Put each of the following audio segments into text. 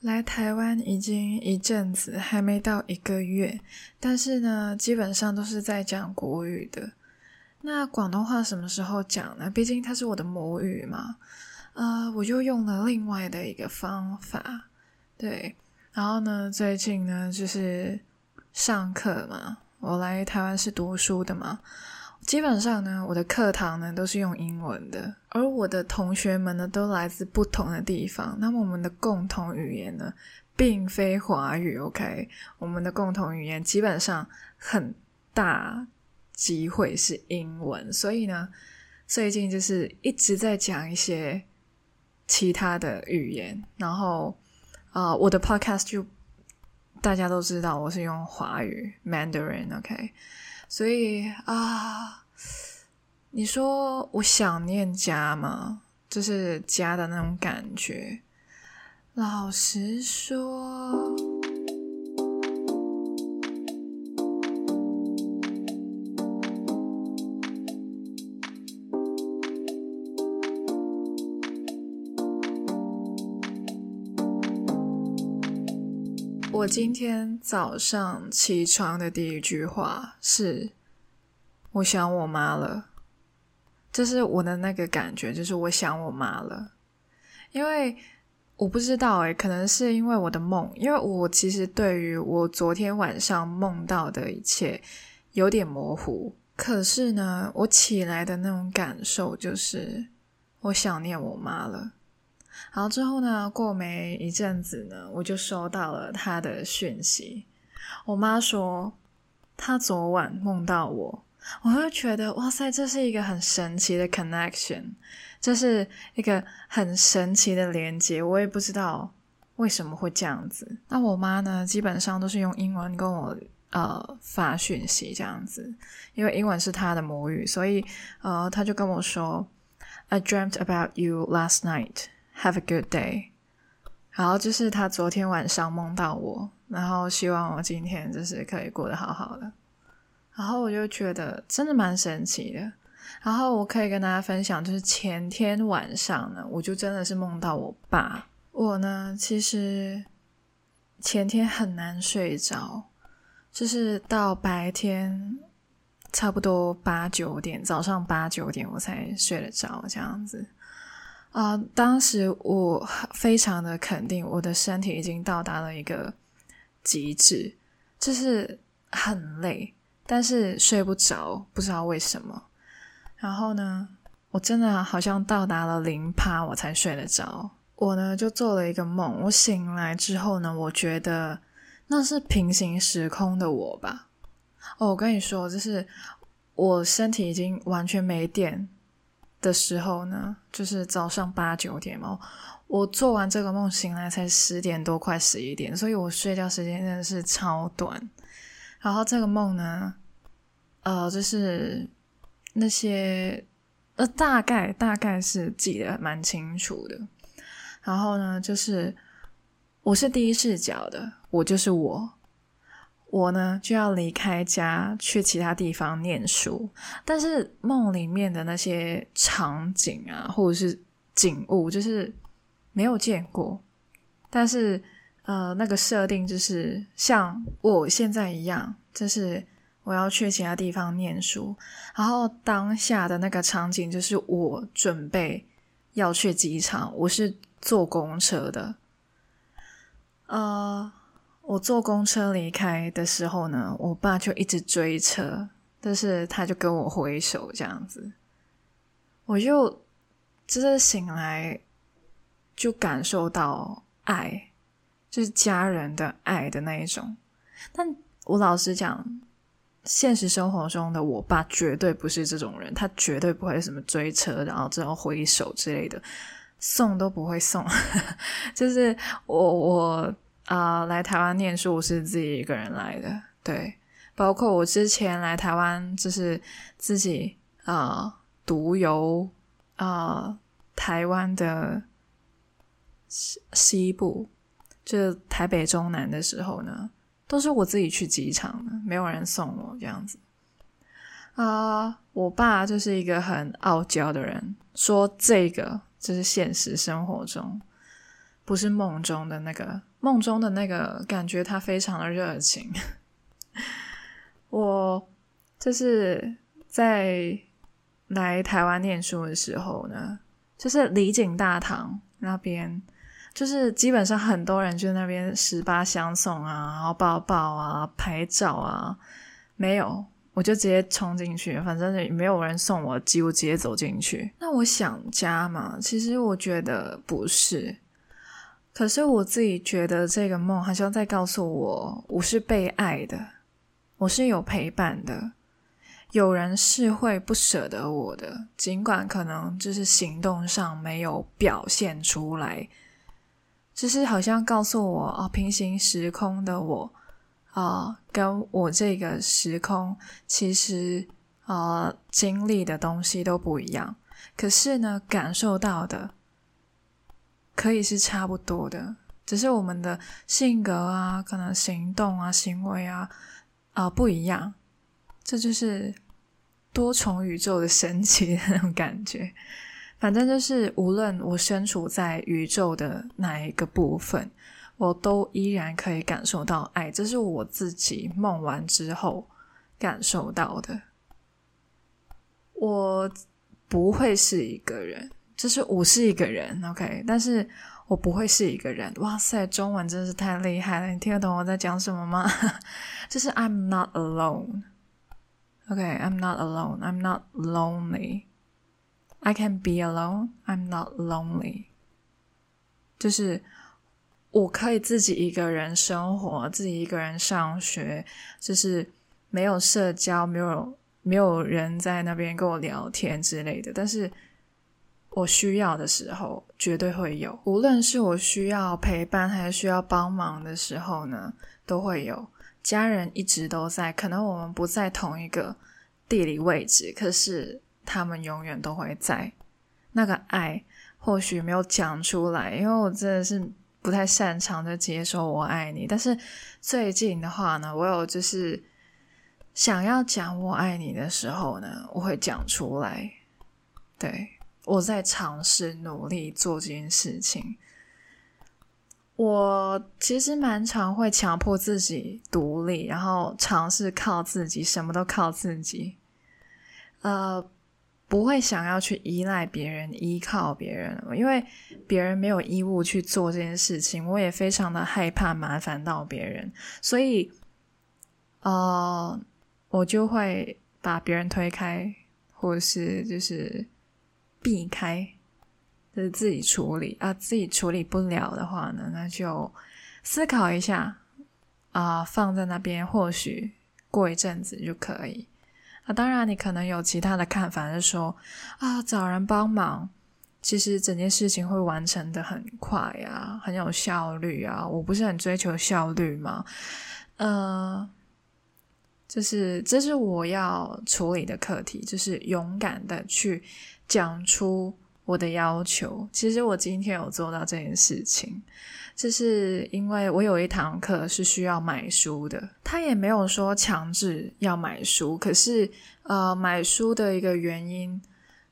来台湾已经一阵子，还没到一个月，但是呢，基本上都是在讲国语的。那广东话什么时候讲呢？毕竟它是我的母语嘛。呃，我就用了另外的一个方法，对。然后呢，最近呢，就是上课嘛，我来台湾是读书的嘛。基本上呢，我的课堂呢都是用英文的，而我的同学们呢都来自不同的地方。那么我们的共同语言呢，并非华语，OK？我们的共同语言基本上很大机会是英文，所以呢，最近就是一直在讲一些其他的语言。然后啊、我的 podcast 就大家都知道我是用华语 Mandarin，OK？所以啊，你说我想念家吗？就是家的那种感觉。老实说。我今天早上起床的第一句话是：“我想我妈了。”这是我的那个感觉，就是我想我妈了。因为我不知道诶，可能是因为我的梦，因为我其实对于我昨天晚上梦到的一切有点模糊。可是呢，我起来的那种感受就是我想念我妈了。然后之后呢，过没一阵子呢，我就收到了她的讯息。我妈说，她昨晚梦到我，我会觉得哇塞，这是一个很神奇的 connection，这是一个很神奇的连接。我也不知道为什么会这样子。那我妈呢，基本上都是用英文跟我呃发讯息这样子，因为英文是她的母语，所以呃，她就跟我说，I dreamt about you last night。Have a good day。然后就是他昨天晚上梦到我，然后希望我今天就是可以过得好好的。然后我就觉得真的蛮神奇的。然后我可以跟大家分享，就是前天晚上呢，我就真的是梦到我爸。我呢，其实前天很难睡着，就是到白天差不多八九点，早上八九点我才睡得着这样子。啊当时我非常的肯定，我的身体已经到达了一个极致，就是很累，但是睡不着，不知道为什么。然后呢，我真的好像到达了零趴，我才睡得着。我呢就做了一个梦，我醒来之后呢，我觉得那是平行时空的我吧。哦，我跟你说，就是我身体已经完全没电。的时候呢，就是早上八九点嘛，我做完这个梦醒来才十点多，快十一点，所以我睡觉时间真的是超短。然后这个梦呢，呃，就是那些呃，大概大概是记得蛮清楚的。然后呢，就是我是第一视角的，我就是我。我呢就要离开家去其他地方念书，但是梦里面的那些场景啊，或者是景物，就是没有见过。但是呃，那个设定就是像我现在一样，就是我要去其他地方念书，然后当下的那个场景就是我准备要去机场，我是坐公车的，呃。我坐公车离开的时候呢，我爸就一直追车，但是他就跟我挥手这样子，我就就是醒来就感受到爱，就是家人的爱的那一种。但我老实讲，现实生活中的我爸绝对不是这种人，他绝对不会什么追车，然后之后挥手之类的，送都不会送，就是我我。啊、来台湾念书我是自己一个人来的，对，包括我之前来台湾就是自己啊独游啊台湾的西西部，就是台北中南的时候呢，都是我自己去机场的，没有人送我这样子。啊、我爸就是一个很傲娇的人，说这个就是现实生活中。不是梦中的那个，梦中的那个感觉，他非常的热情。我就是在来台湾念书的时候呢，就是礼景大堂那边，就是基本上很多人就那边十八相送啊，然后抱抱啊，拍照啊，没有。我就直接冲进去，反正没有人送我，几乎直接走进去。那我想家嘛？其实我觉得不是，可是我自己觉得这个梦好像在告诉我，我是被爱的，我是有陪伴的，有人是会不舍得我的，尽管可能就是行动上没有表现出来，就是好像告诉我哦，平行时空的我。啊、跟我这个时空其实啊、经历的东西都不一样，可是呢，感受到的可以是差不多的，只是我们的性格啊，可能行动啊、行为啊啊、不一样，这就是多重宇宙的神奇的那种感觉。反正就是，无论我身处在宇宙的哪一个部分。我都依然可以感受到爱，这是我自己梦完之后感受到的。我不会是一个人，就是我是一个人，OK，但是我不会是一个人。哇塞，中文真是太厉害了！你听得懂我在讲什么吗？就是 I'm not alone，OK，I'm not alone，I'm not lonely. I can be alone，I'm not lonely，就是。我可以自己一个人生活，自己一个人上学，就是没有社交，没有没有人在那边跟我聊天之类的。但是我需要的时候，绝对会有。无论是我需要陪伴还是需要帮忙的时候呢，都会有。家人一直都在，可能我们不在同一个地理位置，可是他们永远都会在。那个爱或许没有讲出来，因为我真的是。不太擅长的接受我爱你，但是最近的话呢，我有就是想要讲我爱你的时候呢，我会讲出来。对，我在尝试努力做这件事情。我其实蛮常会强迫自己独立，然后尝试靠自己，什么都靠自己。呃。不会想要去依赖别人、依靠别人了，因为别人没有义务去做这件事情。我也非常的害怕麻烦到别人，所以，呃，我就会把别人推开，或者是就是避开，就是自己处理啊。自己处理不了的话呢，那就思考一下啊，放在那边，或许过一阵子就可以。啊，当然，你可能有其他的看法，是说啊，找人帮忙，其实整件事情会完成的很快呀，很有效率啊。我不是很追求效率吗？呃，就是这是我要处理的课题，就是勇敢的去讲出我的要求。其实我今天有做到这件事情。就是因为我有一堂课是需要买书的，他也没有说强制要买书，可是呃，买书的一个原因，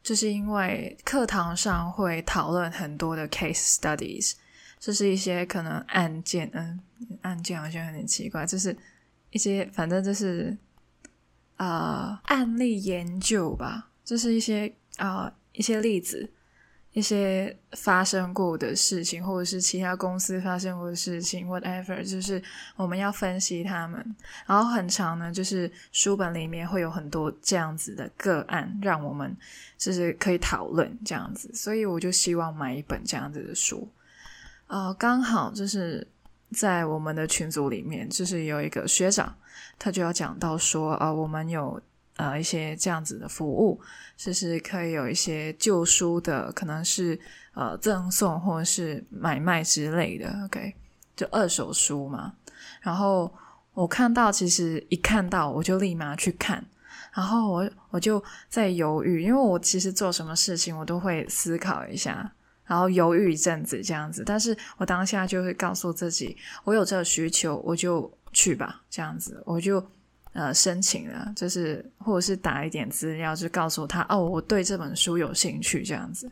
就是因为课堂上会讨论很多的 case studies，就是一些可能案件，嗯，案件好像有点奇怪，就是一些反正就是呃案例研究吧，就是一些啊、一些例子。一些发生过的事情，或者是其他公司发生过的事情，whatever，就是我们要分析他们。然后很长呢，就是书本里面会有很多这样子的个案，让我们就是可以讨论这样子。所以我就希望买一本这样子的书。呃，刚好就是在我们的群组里面，就是有一个学长，他就要讲到说，啊、呃，我们有。呃，一些这样子的服务，就是可以有一些旧书的，可能是呃赠送或者是买卖之类的，OK，就二手书嘛。然后我看到，其实一看到我就立马去看，然后我我就在犹豫，因为我其实做什么事情我都会思考一下，然后犹豫一阵子这样子。但是我当下就会告诉自己，我有这个需求，我就去吧，这样子我就。呃，申请了，就是或者是打一点资料，就告诉他哦，我对这本书有兴趣这样子。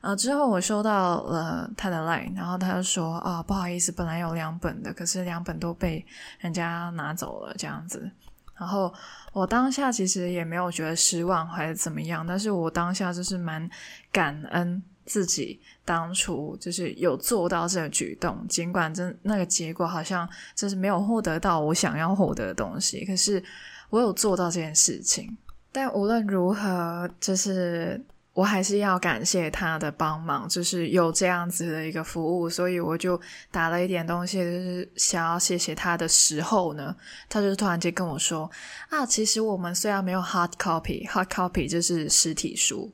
呃，之后我收到了他的 line，然后他就说啊，不好意思，本来有两本的，可是两本都被人家拿走了，这样子。然后我当下其实也没有觉得失望还是怎么样，但是我当下就是蛮感恩自己当初就是有做到这个举动，尽管真那个结果好像就是没有获得到我想要获得的东西，可是我有做到这件事情。但无论如何，就是。我还是要感谢他的帮忙，就是有这样子的一个服务，所以我就打了一点东西，就是想要谢谢他的时候呢，他就突然间跟我说啊，其实我们虽然没有 hard copy，hard copy 就是实体书，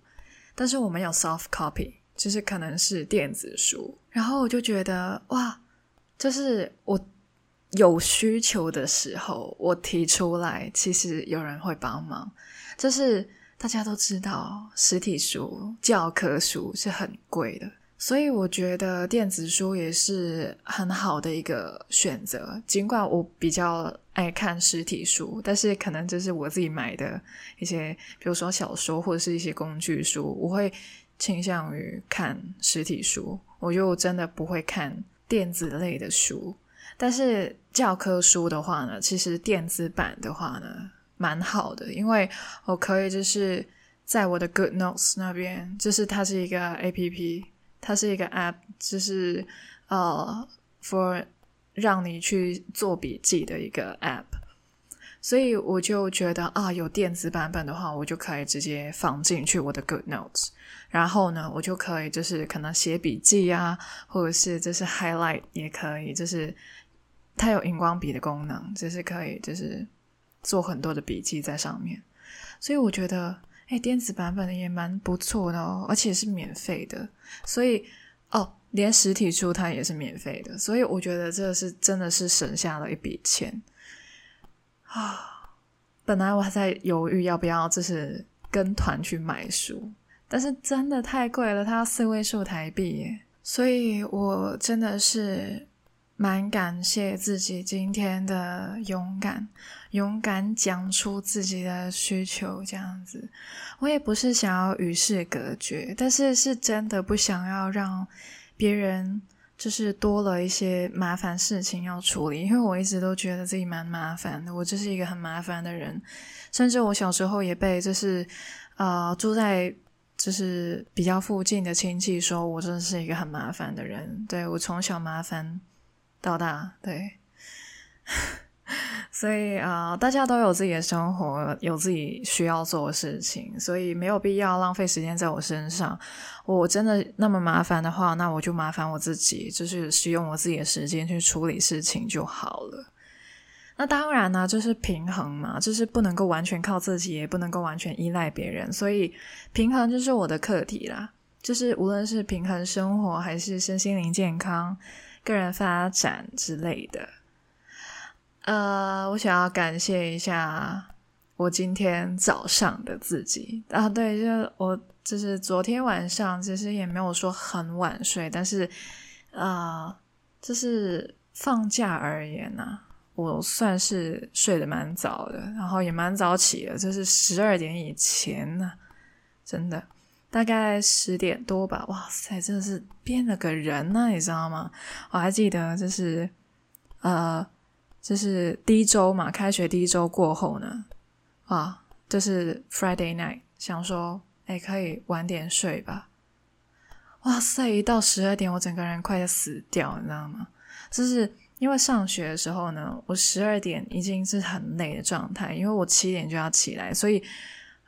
但是我们有 soft copy，就是可能是电子书。然后我就觉得哇，就是我有需求的时候，我提出来，其实有人会帮忙，就是。大家都知道，实体书、教科书是很贵的，所以我觉得电子书也是很好的一个选择。尽管我比较爱看实体书，但是可能这是我自己买的一些，比如说小说或者是一些工具书，我会倾向于看实体书，我就真的不会看电子类的书。但是教科书的话呢，其实电子版的话呢。蛮好的，因为我可以就是在我的 Good Notes 那边，就是它是一个 APP，它是一个 App，就是呃，for 让你去做笔记的一个 App，所以我就觉得啊，有电子版本的话，我就可以直接放进去我的 Good Notes，然后呢，我就可以就是可能写笔记啊，或者是就是 Highlight 也可以，就是它有荧光笔的功能，就是可以就是。做很多的笔记在上面，所以我觉得，哎，电子版本的也蛮不错的哦，而且是免费的。所以，哦，连实体书它也是免费的，所以我觉得这是真的是省下了一笔钱啊！本来我还在犹豫要不要就是跟团去买书，但是真的太贵了，它四位数台币，所以我真的是。蛮感谢自己今天的勇敢，勇敢讲出自己的需求，这样子。我也不是想要与世隔绝，但是是真的不想要让别人就是多了一些麻烦事情要处理，因为我一直都觉得自己蛮麻烦的，我就是一个很麻烦的人，甚至我小时候也被就是啊住在就是比较附近的亲戚说我真的是一个很麻烦的人，对，我从小麻烦。到大对，所以啊、大家都有自己的生活，有自己需要做的事情，所以没有必要浪费时间在我身上。我真的那么麻烦的话，那我就麻烦我自己，就是使用我自己的时间去处理事情就好了。那当然呢，就是平衡嘛，就是不能够完全靠自己，也不能够完全依赖别人，所以平衡就是我的课题啦。就是无论是平衡生活，还是身心灵健康。个人发展之类的，呃，我想要感谢一下我今天早上的自己啊，对，就我就是昨天晚上其实也没有说很晚睡，但是啊、呃，就是放假而言呢、我算是睡得蛮早的，然后也蛮早起的，就是十二点以前呢、真的。大概十点多吧，哇塞，真的是变了个人呢、你知道吗？我还记得，就是呃，就是第一周嘛，开学第一周过后呢，啊，就是 Friday night，想说，哎，可以晚点睡吧。哇塞，一到十二点，我整个人快要死掉，你知道吗？就是因为上学的时候呢，我十二点已经是很累的状态，因为我七点就要起来，所以。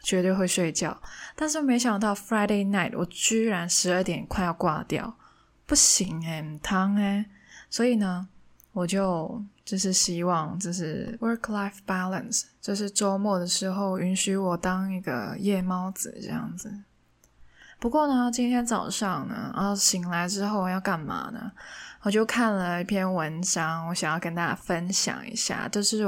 绝对会睡觉，但是没想到 Friday night 我居然十二点快要挂掉，不行诶，很烫诶，所以呢，我就就是希望就是 work life balance，就是周末的时候允许我当一个夜猫子这样子。不过呢，今天早上呢，然后醒来之后要干嘛呢？我就看了一篇文章，我想要跟大家分享一下，就是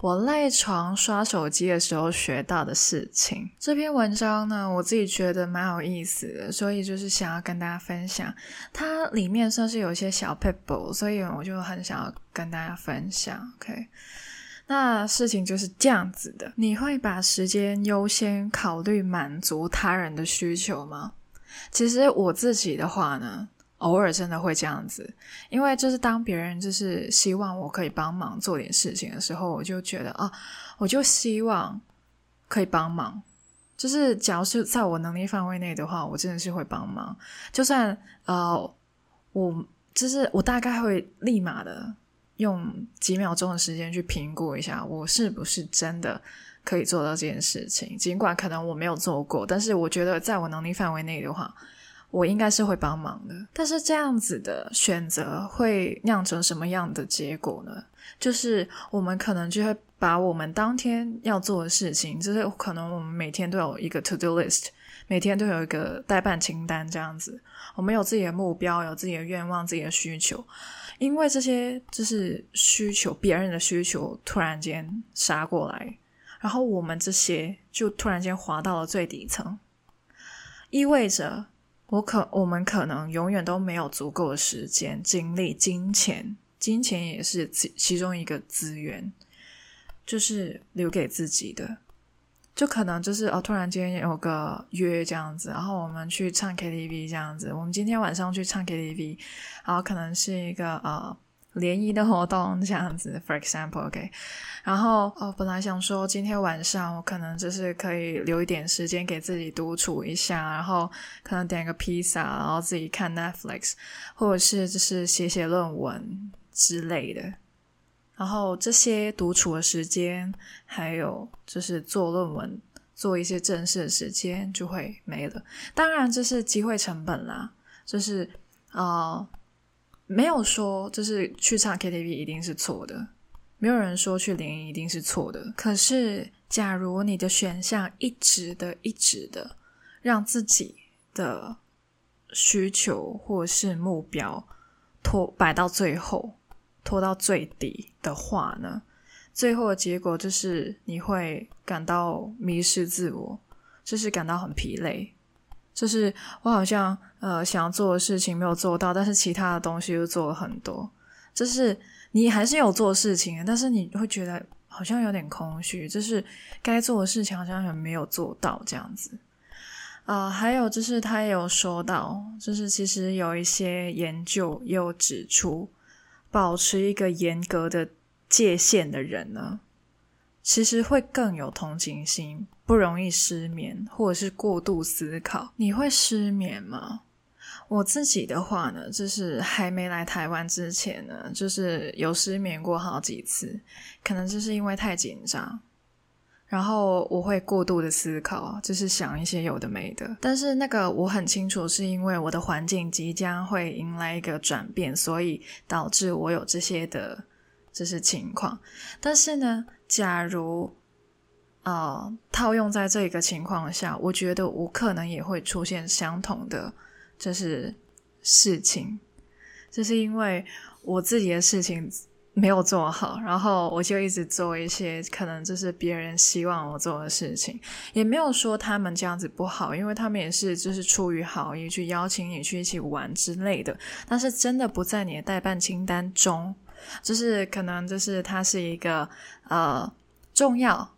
我赖床刷手机的时候学到的事情。这篇文章呢，我自己觉得蛮有意思的，所以就是想要跟大家分享。它里面算是有一些小 pebble，，所以我就很想要跟大家分享。OK，那事情就是这样子的：你会把时间优先考虑满足他人的需求吗？其实我自己的话呢，偶尔真的会这样子，因为就是当别人就是希望我可以帮忙做点事情的时候，我就觉得啊，我就希望可以帮忙。就是假如是在我能力范围内的话，我真的是会帮忙。就算呃，我就是我大概会立马的用几秒钟的时间去评估一下，我是不是真的可以做到这件事情。尽管可能我没有做过，但是我觉得在我能力范围内的话。我应该是会帮忙的，但是这样子的选择会酿成什么样的结果呢？就是我们可能就会把我们当天要做的事情，就是可能我们每天都有一个 to do list，每天都有一个待办清单这样子。我们有自己的目标，有自己的愿望，自己的需求。因为这些就是需求，别人的需求突然间杀过来，然后我们这些就突然间滑到了最底层，意味着。我可，我们可能永远都没有足够的时间、精力、金钱，金钱也是其其中一个资源，就是留给自己的。就可能就是哦，突然间有个约这样子，然后我们去唱 KTV 这样子。我们今天晚上去唱 KTV，然后可能是一个呃。联谊的活动这样子，for example，OK。然后哦，本来想说今天晚上我可能就是可以留一点时间给自己独处一下，然后可能点个披萨，然后自己看 Netflix，或者是就是写写论文之类的。然后这些独处的时间，还有就是做论文、做一些正事的时间就会没了。当然这是机会成本啦，就是呃。没有说就是去唱 KTV 一定是错的，没有人说去联谊一定是错的。可是，假如你的选项一直的、一直的让自己的需求或是目标拖摆到最后，拖到最底的话呢，最后的结果就是你会感到迷失自我，就是感到很疲累。就是我好像呃想要做的事情没有做到，但是其他的东西又做了很多。就是你还是有做事情，但是你会觉得好像有点空虚，就是该做的事情好像也没有做到这样子。啊、还有就是他也有说到，就是其实有一些研究也有指出，保持一个严格的界限的人呢，其实会更有同情心。不容易失眠，或者是过度思考。你会失眠吗？我自己的话呢，就是还没来台湾之前呢，就是有失眠过好几次，可能就是因为太紧张，然后我会过度的思考，就是想一些有的没的。但是那个我很清楚，是因为我的环境即将会迎来一个转变，所以导致我有这些的，这些情况。但是呢，假如呃，套用在这个情况下，我觉得我可能也会出现相同的，就是事情，就是因为我自己的事情没有做好，然后我就一直做一些可能就是别人希望我做的事情，也没有说他们这样子不好，因为他们也是就是出于好意去邀请你去一起玩之类的，但是真的不在你的待办清单中，就是可能就是它是一个呃重要。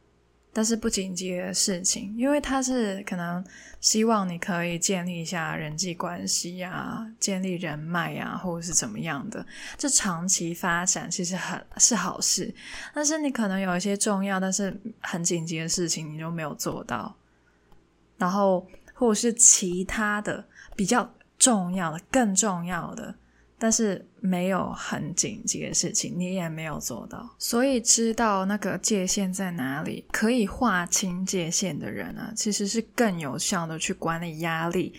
但是不紧急的事情，因为他是可能希望你可以建立一下人际关系呀，建立人脉呀，或者是怎么样的，这长期发展其实很是好事。但是你可能有一些重要但是很紧急的事情，你就没有做到，然后或者是其他的比较重要的、更重要的。但是没有很紧急的事情，你也没有做到，所以知道那个界限在哪里，可以划清界限的人呢，其实是更有效的去管理压力，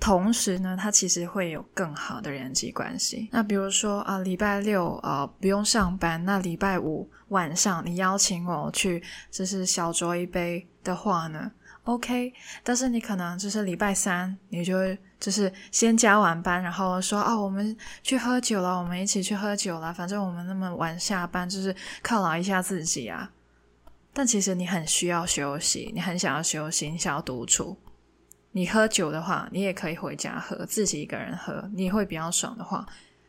同时呢，他其实会有更好的人际关系。那比如说啊，礼拜六啊不用上班，那礼拜五晚上你邀请我去，就是小酌一杯的话呢，OK，但是你可能就是礼拜三，你就。就是先加完班，然后说哦，我们去喝酒了，我们一起去喝酒了。反正我们那么晚下班，就是犒劳一下自己啊。但其实你很需要休息，你很想要休息，你想要独处。你喝酒的话，你也可以回家喝，自己一个人喝，你会比较爽的话，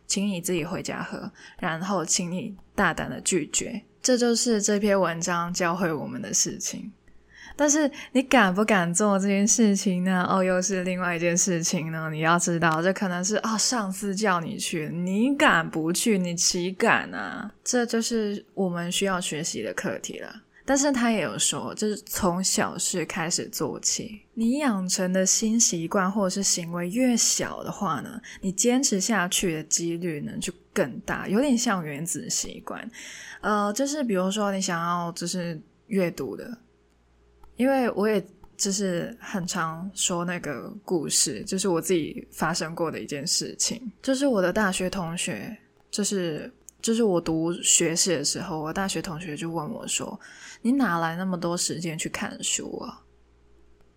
请你自己回家喝，然后请你大胆的拒绝。这就是这篇文章教会我们的事情。但是你敢不敢做这件事情呢？哦，又是另外一件事情呢。你要知道，这可能是啊、哦，上司叫你去，你敢不去？你岂敢啊？这就是我们需要学习的课题了。但是他也有说，就是从小事开始做起。你养成的新习惯或者是行为越小的话呢，你坚持下去的几率呢就更大。有点像原子习惯，呃，就是比如说你想要就是阅读的，因为我也就是很常说那个故事，就是我自己发生过的一件事情，就是我的大学同学，就是就是我读学士的时候，我大学同学就问我说。你哪来那么多时间去看书啊？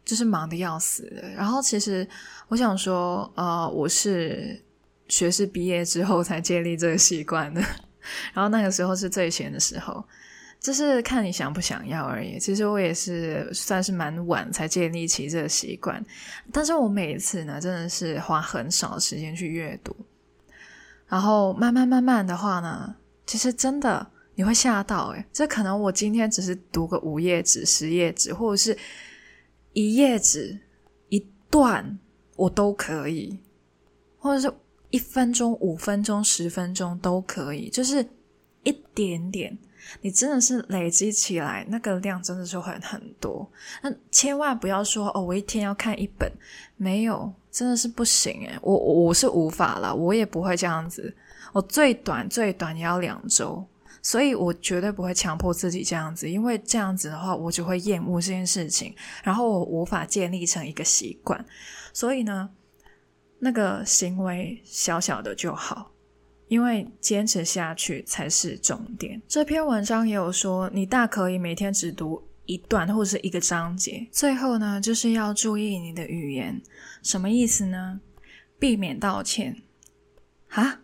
就是忙得要死的。然后其实我想说，呃，我是学士毕业之后才建立这个习惯的。然后那个时候是最闲的时候，就是看你想不想要而已。其实我也是算是蛮晚才建立起这个习惯，但是我每一次呢，真的是花很少的时间去阅读。然后慢慢慢慢的话呢，其实真的。你会吓到诶，这可能我今天只是读个五页纸、十页纸，或者是一页纸一段，我都可以，或者是一分钟、五分钟、十分钟都可以，就是一点点，你真的是累积起来，那个量真的是会很多。那千万不要说哦，我一天要看一本，没有，真的是不行诶，我我是无法了，我也不会这样子，我最短最短也要两周。所以我绝对不会强迫自己这样子，因为这样子的话，我就会厌恶这件事情，然后我无法建立成一个习惯。所以呢，那个行为小小的就好，因为坚持下去才是重点。这篇文章也有说，你大可以每天只读一段或者是一个章节。最后呢，就是要注意你的语言，什么意思呢？避免道歉。啊？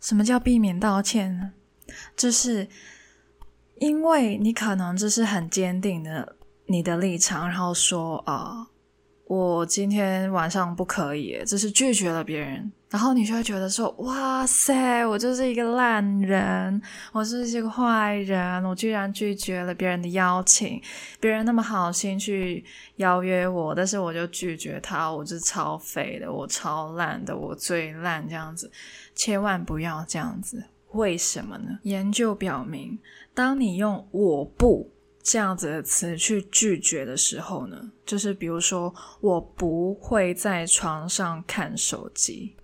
什么叫避免道歉呢？就是因为你可能就是很坚定的你的立场，然后说啊、我今天晚上不可以，这是拒绝了别人，然后你就会觉得说，哇塞，我就是一个烂人，我就是一个坏人，我居然拒绝了别人的邀请，别人那么好心去邀约我，但是我就拒绝他，我是超肥的，我超烂的，我最烂这样子，千万不要这样子。为什么呢？研究表明，当你用“我不”这样子的词去拒绝的时候呢，就是比如说，我不会在床上看手机，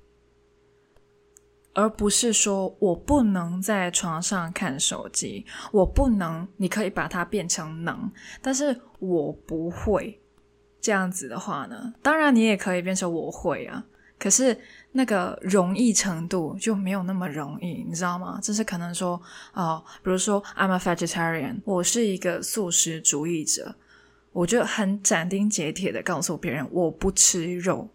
而不是说我不能在床上看手机。我不能，你可以把它变成能，但是我不会这样子的话呢，当然你也可以变成我会啊。可是那个容易程度就没有那么容易，你知道吗？就是可能说，哦，比如说，I'm a vegetarian，我是一个素食主义者，我就很斩钉截铁的告诉别人我不吃肉，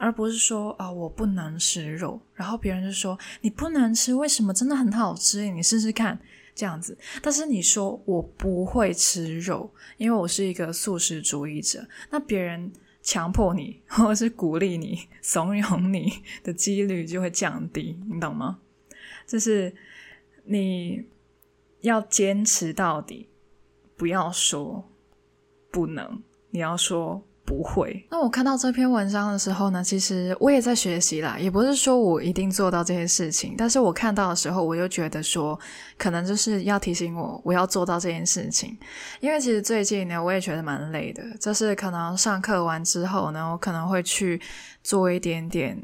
而不是说，啊、我不能吃肉，然后别人就说你不能吃，为什么？真的很好吃，你试试看这样子。但是你说我不会吃肉，因为我是一个素食主义者，那别人。强迫你，或者是鼓励你、怂恿你的几率就会降低，你懂吗？就是你要坚持到底，不要说不能，你要说。不会。那我看到这篇文章的时候呢，其实我也在学习啦，也不是说我一定做到这些事情，但是我看到的时候，我就觉得说，可能就是要提醒我，我要做到这件事情。因为其实最近呢，我也觉得蛮累的，就是可能上课完之后呢，我可能会去做一点点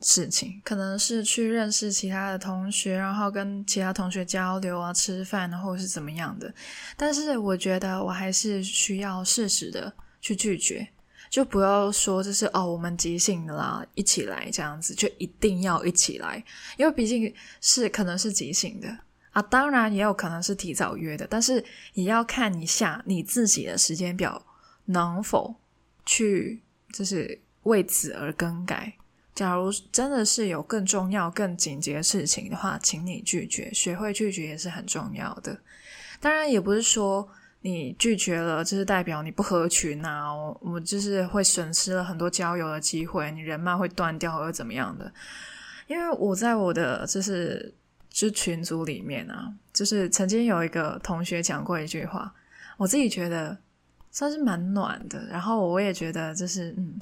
事情，可能是去认识其他的同学，然后跟其他同学交流啊，吃饭，或者是怎么样的。但是我觉得我还是需要适时的去拒绝。就不要说就是哦，我们即兴的啦，一起来这样子，就一定要一起来，因为毕竟是可能是即兴的啊，当然也有可能是提早约的，但是也要看一下你自己的时间表能否去就是为此而更改。假如真的是有更重要、更紧急的事情的话，请你拒绝，学会拒绝也是很重要的。当然也不是说。你拒绝了，就是代表你不合群啊！我我就是会损失了很多交友的机会，你人脉会断掉或怎么样的。因为我在我的就是就群组里面啊，就是曾经有一个同学讲过一句话，我自己觉得算是蛮暖的。然后我也觉得就是，嗯，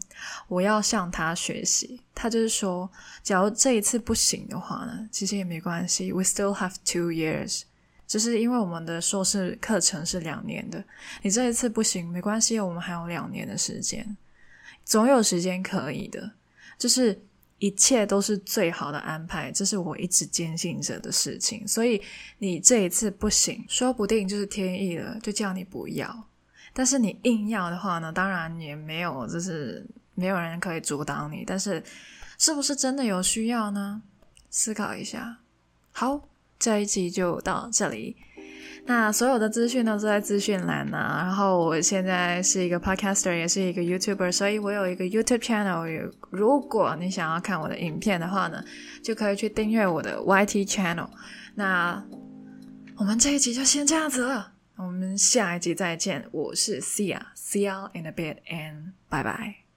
我要向他学习。他就是说，假如这一次不行的话呢，其实也没关系，We still have two years。就是因为我们的硕士课程是两年的，你这一次不行没关系，我们还有两年的时间，总有时间可以的。就是一切都是最好的安排，这是我一直坚信着的事情。所以你这一次不行，说不定就是天意了，就叫你不要。但是你硬要的话呢，当然也没有，就是没有人可以阻挡你。但是是不是真的有需要呢？思考一下。好。这一集就到这里，那所有的资讯呢都在资讯栏呢。然后我现在是一个 podcaster，也是一个 YouTuber，所以我有一个 YouTube channel。如果你想要看我的影片的话呢，就可以去订阅我的 YT channel。那我们这一集就先这样子了，我们下一集再见。我是 Sia，See you in a bit and bye bye。